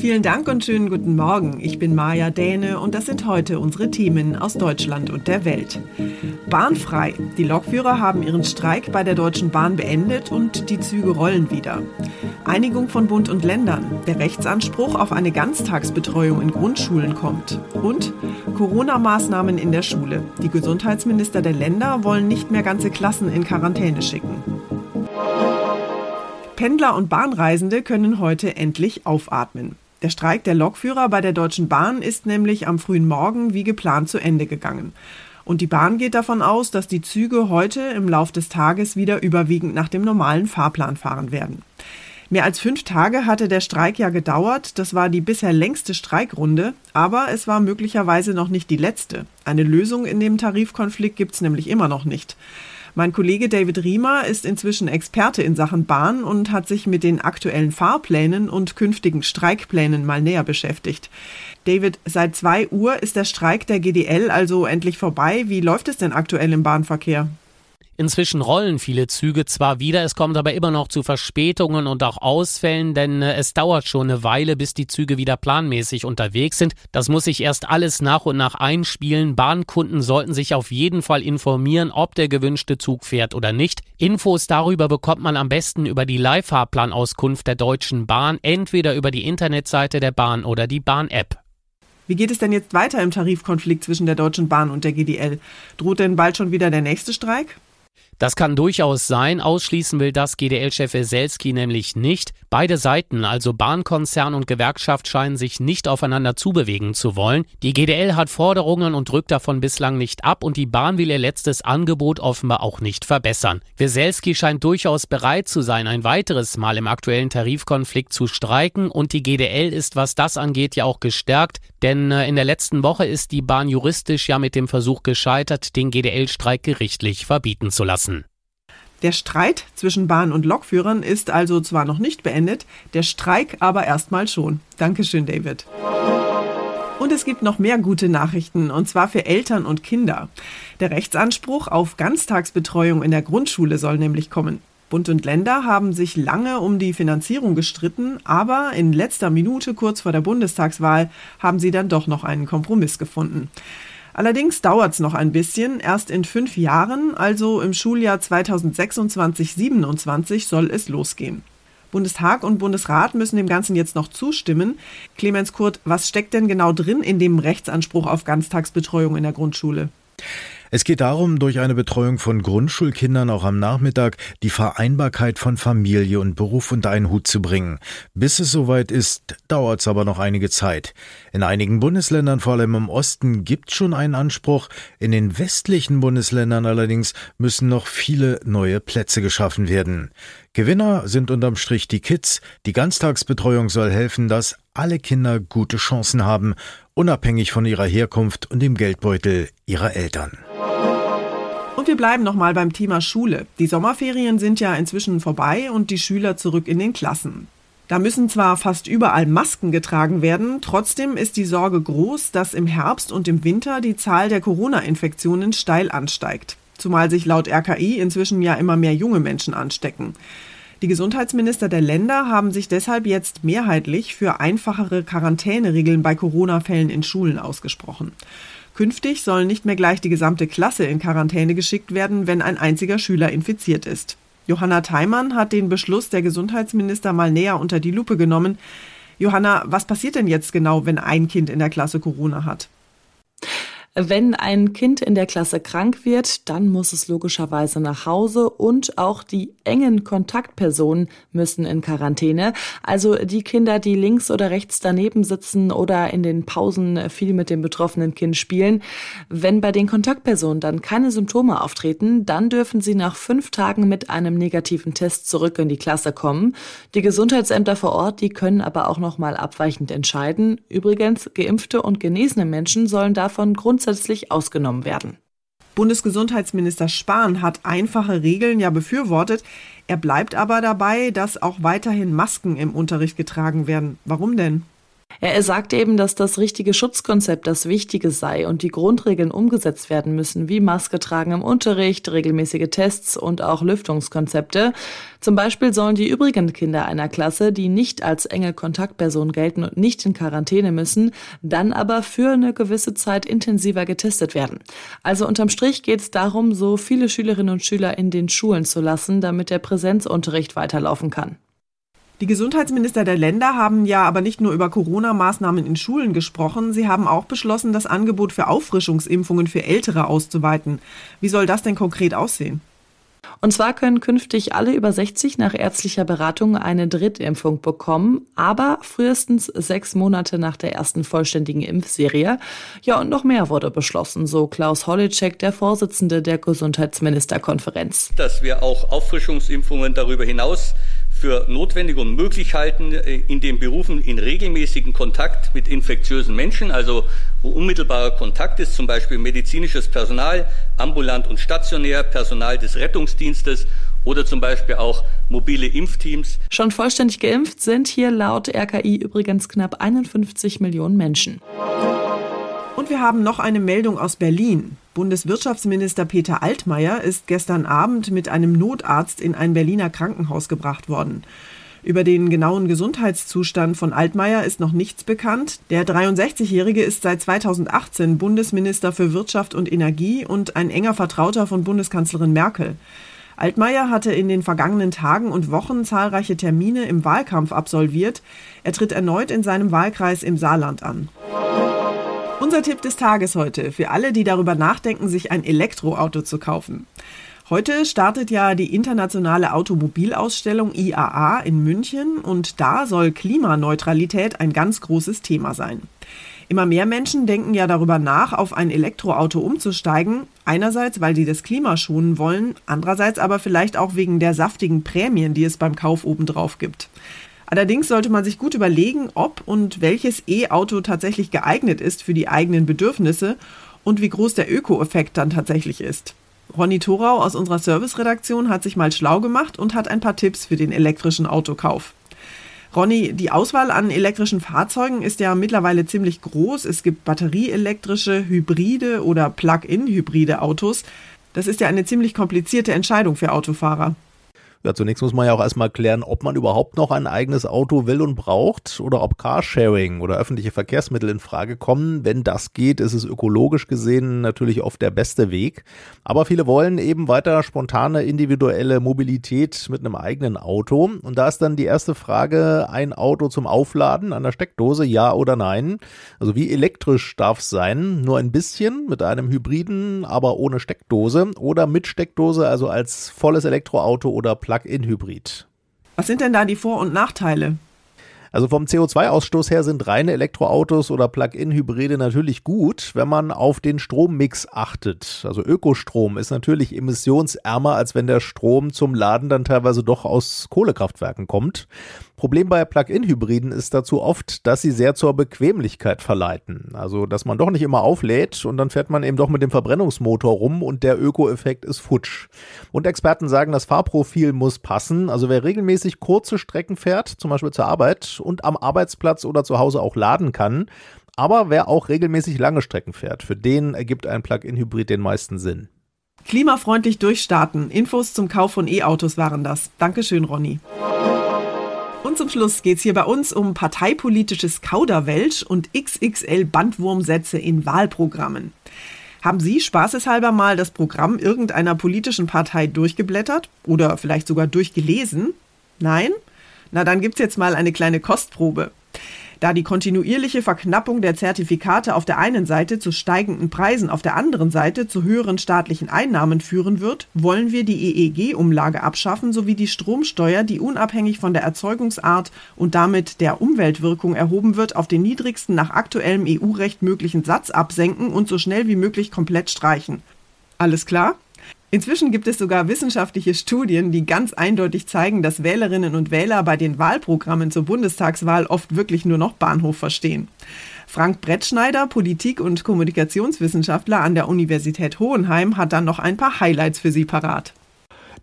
Vielen Dank und schönen guten Morgen. Ich bin Maja Däne und das sind heute unsere Themen aus Deutschland und der Welt. Bahnfrei. Die Lokführer haben ihren Streik bei der Deutschen Bahn beendet und die Züge rollen wieder. Einigung von Bund und Ländern. Der Rechtsanspruch auf eine Ganztagsbetreuung in Grundschulen kommt. Und Corona-Maßnahmen in der Schule. Die Gesundheitsminister der Länder wollen nicht mehr ganze Klassen in Quarantäne schicken. Pendler und Bahnreisende können heute endlich aufatmen. Der Streik der Lokführer bei der Deutschen Bahn ist nämlich am frühen Morgen wie geplant zu Ende gegangen. Und die Bahn geht davon aus, dass die Züge heute im Lauf des Tages wieder überwiegend nach dem normalen Fahrplan fahren werden. Mehr als fünf Tage hatte der Streik ja gedauert. Das war die bisher längste Streikrunde, aber es war möglicherweise noch nicht die letzte. Eine Lösung in dem Tarifkonflikt gibt es nämlich immer noch nicht. Mein Kollege David Riemer ist inzwischen Experte in Sachen Bahn und hat sich mit den aktuellen Fahrplänen und künftigen Streikplänen mal näher beschäftigt. David, seit zwei Uhr ist der Streik der GDL also endlich vorbei. Wie läuft es denn aktuell im Bahnverkehr? Inzwischen rollen viele Züge zwar wieder, es kommt aber immer noch zu Verspätungen und auch Ausfällen, denn äh, es dauert schon eine Weile, bis die Züge wieder planmäßig unterwegs sind. Das muss sich erst alles nach und nach einspielen. Bahnkunden sollten sich auf jeden Fall informieren, ob der gewünschte Zug fährt oder nicht. Infos darüber bekommt man am besten über die Leihfahrplanauskunft der Deutschen Bahn, entweder über die Internetseite der Bahn oder die Bahn-App. Wie geht es denn jetzt weiter im Tarifkonflikt zwischen der Deutschen Bahn und der GDL? Droht denn bald schon wieder der nächste Streik? Das kann durchaus sein, ausschließen will das GDL-Chef Weselski nämlich nicht. Beide Seiten, also Bahnkonzern und Gewerkschaft, scheinen sich nicht aufeinander zubewegen zu wollen. Die GDL hat Forderungen und drückt davon bislang nicht ab und die Bahn will ihr letztes Angebot offenbar auch nicht verbessern. Weselski scheint durchaus bereit zu sein, ein weiteres Mal im aktuellen Tarifkonflikt zu streiken und die GDL ist, was das angeht, ja auch gestärkt, denn äh, in der letzten Woche ist die Bahn juristisch ja mit dem Versuch gescheitert, den GDL-Streik gerichtlich verbieten zu lassen. Der Streit zwischen Bahn und Lokführern ist also zwar noch nicht beendet, der Streik aber erstmal schon. Dankeschön, David. Und es gibt noch mehr gute Nachrichten, und zwar für Eltern und Kinder. Der Rechtsanspruch auf Ganztagsbetreuung in der Grundschule soll nämlich kommen. Bund und Länder haben sich lange um die Finanzierung gestritten, aber in letzter Minute kurz vor der Bundestagswahl haben sie dann doch noch einen Kompromiss gefunden. Allerdings dauert es noch ein bisschen. Erst in fünf Jahren, also im Schuljahr 2026-27, soll es losgehen. Bundestag und Bundesrat müssen dem Ganzen jetzt noch zustimmen. Clemens Kurt, was steckt denn genau drin in dem Rechtsanspruch auf Ganztagsbetreuung in der Grundschule? Es geht darum, durch eine Betreuung von Grundschulkindern auch am Nachmittag die Vereinbarkeit von Familie und Beruf unter einen Hut zu bringen. Bis es soweit ist, dauert es aber noch einige Zeit. In einigen Bundesländern, vor allem im Osten, gibt schon einen Anspruch. In den westlichen Bundesländern allerdings müssen noch viele neue Plätze geschaffen werden. Gewinner sind unterm Strich die Kids. Die Ganztagsbetreuung soll helfen, dass alle Kinder gute Chancen haben, unabhängig von ihrer Herkunft und dem Geldbeutel ihrer Eltern. Und wir bleiben nochmal beim Thema Schule. Die Sommerferien sind ja inzwischen vorbei und die Schüler zurück in den Klassen. Da müssen zwar fast überall Masken getragen werden, trotzdem ist die Sorge groß, dass im Herbst und im Winter die Zahl der Corona-Infektionen steil ansteigt. Zumal sich laut RKI inzwischen ja immer mehr junge Menschen anstecken. Die Gesundheitsminister der Länder haben sich deshalb jetzt mehrheitlich für einfachere Quarantäneregeln bei Corona-Fällen in Schulen ausgesprochen. Künftig soll nicht mehr gleich die gesamte Klasse in Quarantäne geschickt werden, wenn ein einziger Schüler infiziert ist. Johanna Theimann hat den Beschluss der Gesundheitsminister mal näher unter die Lupe genommen. Johanna, was passiert denn jetzt genau, wenn ein Kind in der Klasse Corona hat? Wenn ein Kind in der Klasse krank wird, dann muss es logischerweise nach Hause und auch die engen Kontaktpersonen müssen in Quarantäne. Also die Kinder, die links oder rechts daneben sitzen oder in den Pausen viel mit dem betroffenen Kind spielen. Wenn bei den Kontaktpersonen dann keine Symptome auftreten, dann dürfen sie nach fünf Tagen mit einem negativen Test zurück in die Klasse kommen. Die Gesundheitsämter vor Ort, die können aber auch noch mal abweichend entscheiden. Übrigens, geimpfte und genesene Menschen sollen davon grundsätzlich grundsätzlich ausgenommen werden. Bundesgesundheitsminister Spahn hat einfache Regeln ja befürwortet. Er bleibt aber dabei, dass auch weiterhin Masken im Unterricht getragen werden. Warum denn? Er sagt eben, dass das richtige Schutzkonzept das Wichtige sei und die Grundregeln umgesetzt werden müssen, wie Maske tragen im Unterricht, regelmäßige Tests und auch Lüftungskonzepte. Zum Beispiel sollen die übrigen Kinder einer Klasse, die nicht als enge Kontaktperson gelten und nicht in Quarantäne müssen, dann aber für eine gewisse Zeit intensiver getestet werden. Also unterm Strich geht es darum, so viele Schülerinnen und Schüler in den Schulen zu lassen, damit der Präsenzunterricht weiterlaufen kann. Die Gesundheitsminister der Länder haben ja aber nicht nur über Corona-Maßnahmen in Schulen gesprochen, sie haben auch beschlossen, das Angebot für Auffrischungsimpfungen für Ältere auszuweiten. Wie soll das denn konkret aussehen? Und zwar können künftig alle über 60 nach ärztlicher Beratung eine Drittimpfung bekommen, aber frühestens sechs Monate nach der ersten vollständigen Impfserie. Ja, und noch mehr wurde beschlossen, so Klaus Holleczek, der Vorsitzende der Gesundheitsministerkonferenz. Dass wir auch Auffrischungsimpfungen darüber hinaus für notwendig und möglich halten, äh, in den Berufen in regelmäßigen Kontakt mit infektiösen Menschen, also wo unmittelbarer Kontakt ist, zum Beispiel medizinisches Personal, ambulant und stationär, Personal des Rettungsdienstes oder zum Beispiel auch mobile Impfteams. Schon vollständig geimpft sind hier laut RKI übrigens knapp 51 Millionen Menschen. Und wir haben noch eine Meldung aus Berlin. Bundeswirtschaftsminister Peter Altmaier ist gestern Abend mit einem Notarzt in ein Berliner Krankenhaus gebracht worden. Über den genauen Gesundheitszustand von Altmaier ist noch nichts bekannt. Der 63-Jährige ist seit 2018 Bundesminister für Wirtschaft und Energie und ein enger Vertrauter von Bundeskanzlerin Merkel. Altmaier hatte in den vergangenen Tagen und Wochen zahlreiche Termine im Wahlkampf absolviert. Er tritt erneut in seinem Wahlkreis im Saarland an. Unser Tipp des Tages heute für alle, die darüber nachdenken, sich ein Elektroauto zu kaufen. Heute startet ja die internationale Automobilausstellung IAA in München und da soll Klimaneutralität ein ganz großes Thema sein. Immer mehr Menschen denken ja darüber nach, auf ein Elektroauto umzusteigen. Einerseits, weil sie das Klima schonen wollen, andererseits aber vielleicht auch wegen der saftigen Prämien, die es beim Kauf obendrauf gibt. Allerdings sollte man sich gut überlegen, ob und welches E-Auto tatsächlich geeignet ist für die eigenen Bedürfnisse und wie groß der Öko-Effekt dann tatsächlich ist. Ronny Thorau aus unserer Serviceredaktion hat sich mal schlau gemacht und hat ein paar Tipps für den elektrischen Autokauf. Ronny, die Auswahl an elektrischen Fahrzeugen ist ja mittlerweile ziemlich groß. Es gibt batterieelektrische, hybride oder Plug-in-hybride Autos. Das ist ja eine ziemlich komplizierte Entscheidung für Autofahrer. Ja, zunächst muss man ja auch erstmal klären, ob man überhaupt noch ein eigenes Auto will und braucht oder ob Carsharing oder öffentliche Verkehrsmittel in Frage kommen. Wenn das geht, ist es ökologisch gesehen natürlich oft der beste Weg. Aber viele wollen eben weiter spontane individuelle Mobilität mit einem eigenen Auto. Und da ist dann die erste Frage, ein Auto zum Aufladen an der Steckdose, ja oder nein? Also wie elektrisch darf es sein? Nur ein bisschen mit einem Hybriden, aber ohne Steckdose oder mit Steckdose, also als volles Elektroauto oder Plug-in-Hybrid. Was sind denn da die Vor- und Nachteile? Also vom CO2-Ausstoß her sind reine Elektroautos oder Plug-in-Hybride natürlich gut, wenn man auf den Strommix achtet. Also Ökostrom ist natürlich emissionsärmer, als wenn der Strom zum Laden dann teilweise doch aus Kohlekraftwerken kommt. Problem bei Plug-in-Hybriden ist dazu oft, dass sie sehr zur Bequemlichkeit verleiten. Also, dass man doch nicht immer auflädt und dann fährt man eben doch mit dem Verbrennungsmotor rum und der Öko-Effekt ist futsch. Und Experten sagen, das Fahrprofil muss passen. Also, wer regelmäßig kurze Strecken fährt, zum Beispiel zur Arbeit und am Arbeitsplatz oder zu Hause auch laden kann, aber wer auch regelmäßig lange Strecken fährt, für den ergibt ein Plug-in-Hybrid den meisten Sinn. Klimafreundlich durchstarten. Infos zum Kauf von E-Autos waren das. Dankeschön, Ronny. Und zum Schluss geht es hier bei uns um parteipolitisches Kauderwelsch und XXL Bandwurmsätze in Wahlprogrammen. Haben Sie spaßeshalber mal das Programm irgendeiner politischen Partei durchgeblättert oder vielleicht sogar durchgelesen? Nein? Na, dann gibt's jetzt mal eine kleine Kostprobe. Da die kontinuierliche Verknappung der Zertifikate auf der einen Seite zu steigenden Preisen auf der anderen Seite zu höheren staatlichen Einnahmen führen wird, wollen wir die EEG-Umlage abschaffen sowie die Stromsteuer, die unabhängig von der Erzeugungsart und damit der Umweltwirkung erhoben wird, auf den niedrigsten nach aktuellem EU-Recht möglichen Satz absenken und so schnell wie möglich komplett streichen. Alles klar? Inzwischen gibt es sogar wissenschaftliche Studien, die ganz eindeutig zeigen, dass Wählerinnen und Wähler bei den Wahlprogrammen zur Bundestagswahl oft wirklich nur noch Bahnhof verstehen. Frank Brettschneider, Politik- und Kommunikationswissenschaftler an der Universität Hohenheim, hat dann noch ein paar Highlights für Sie parat.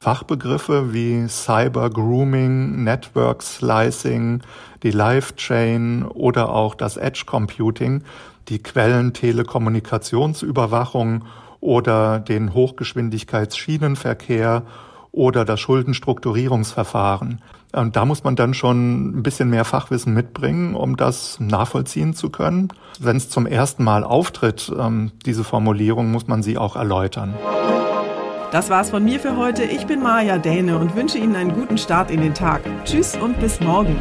Fachbegriffe wie Cyber Grooming, Network Slicing, die Live Chain oder auch das Edge Computing, die Quellen Telekommunikationsüberwachung oder den Hochgeschwindigkeitsschienenverkehr oder das Schuldenstrukturierungsverfahren. Da muss man dann schon ein bisschen mehr Fachwissen mitbringen, um das nachvollziehen zu können. Wenn es zum ersten Mal auftritt, ähm, diese Formulierung, muss man sie auch erläutern. Das war's von mir für heute. Ich bin Maja Däne und wünsche Ihnen einen guten Start in den Tag. Tschüss und bis morgen.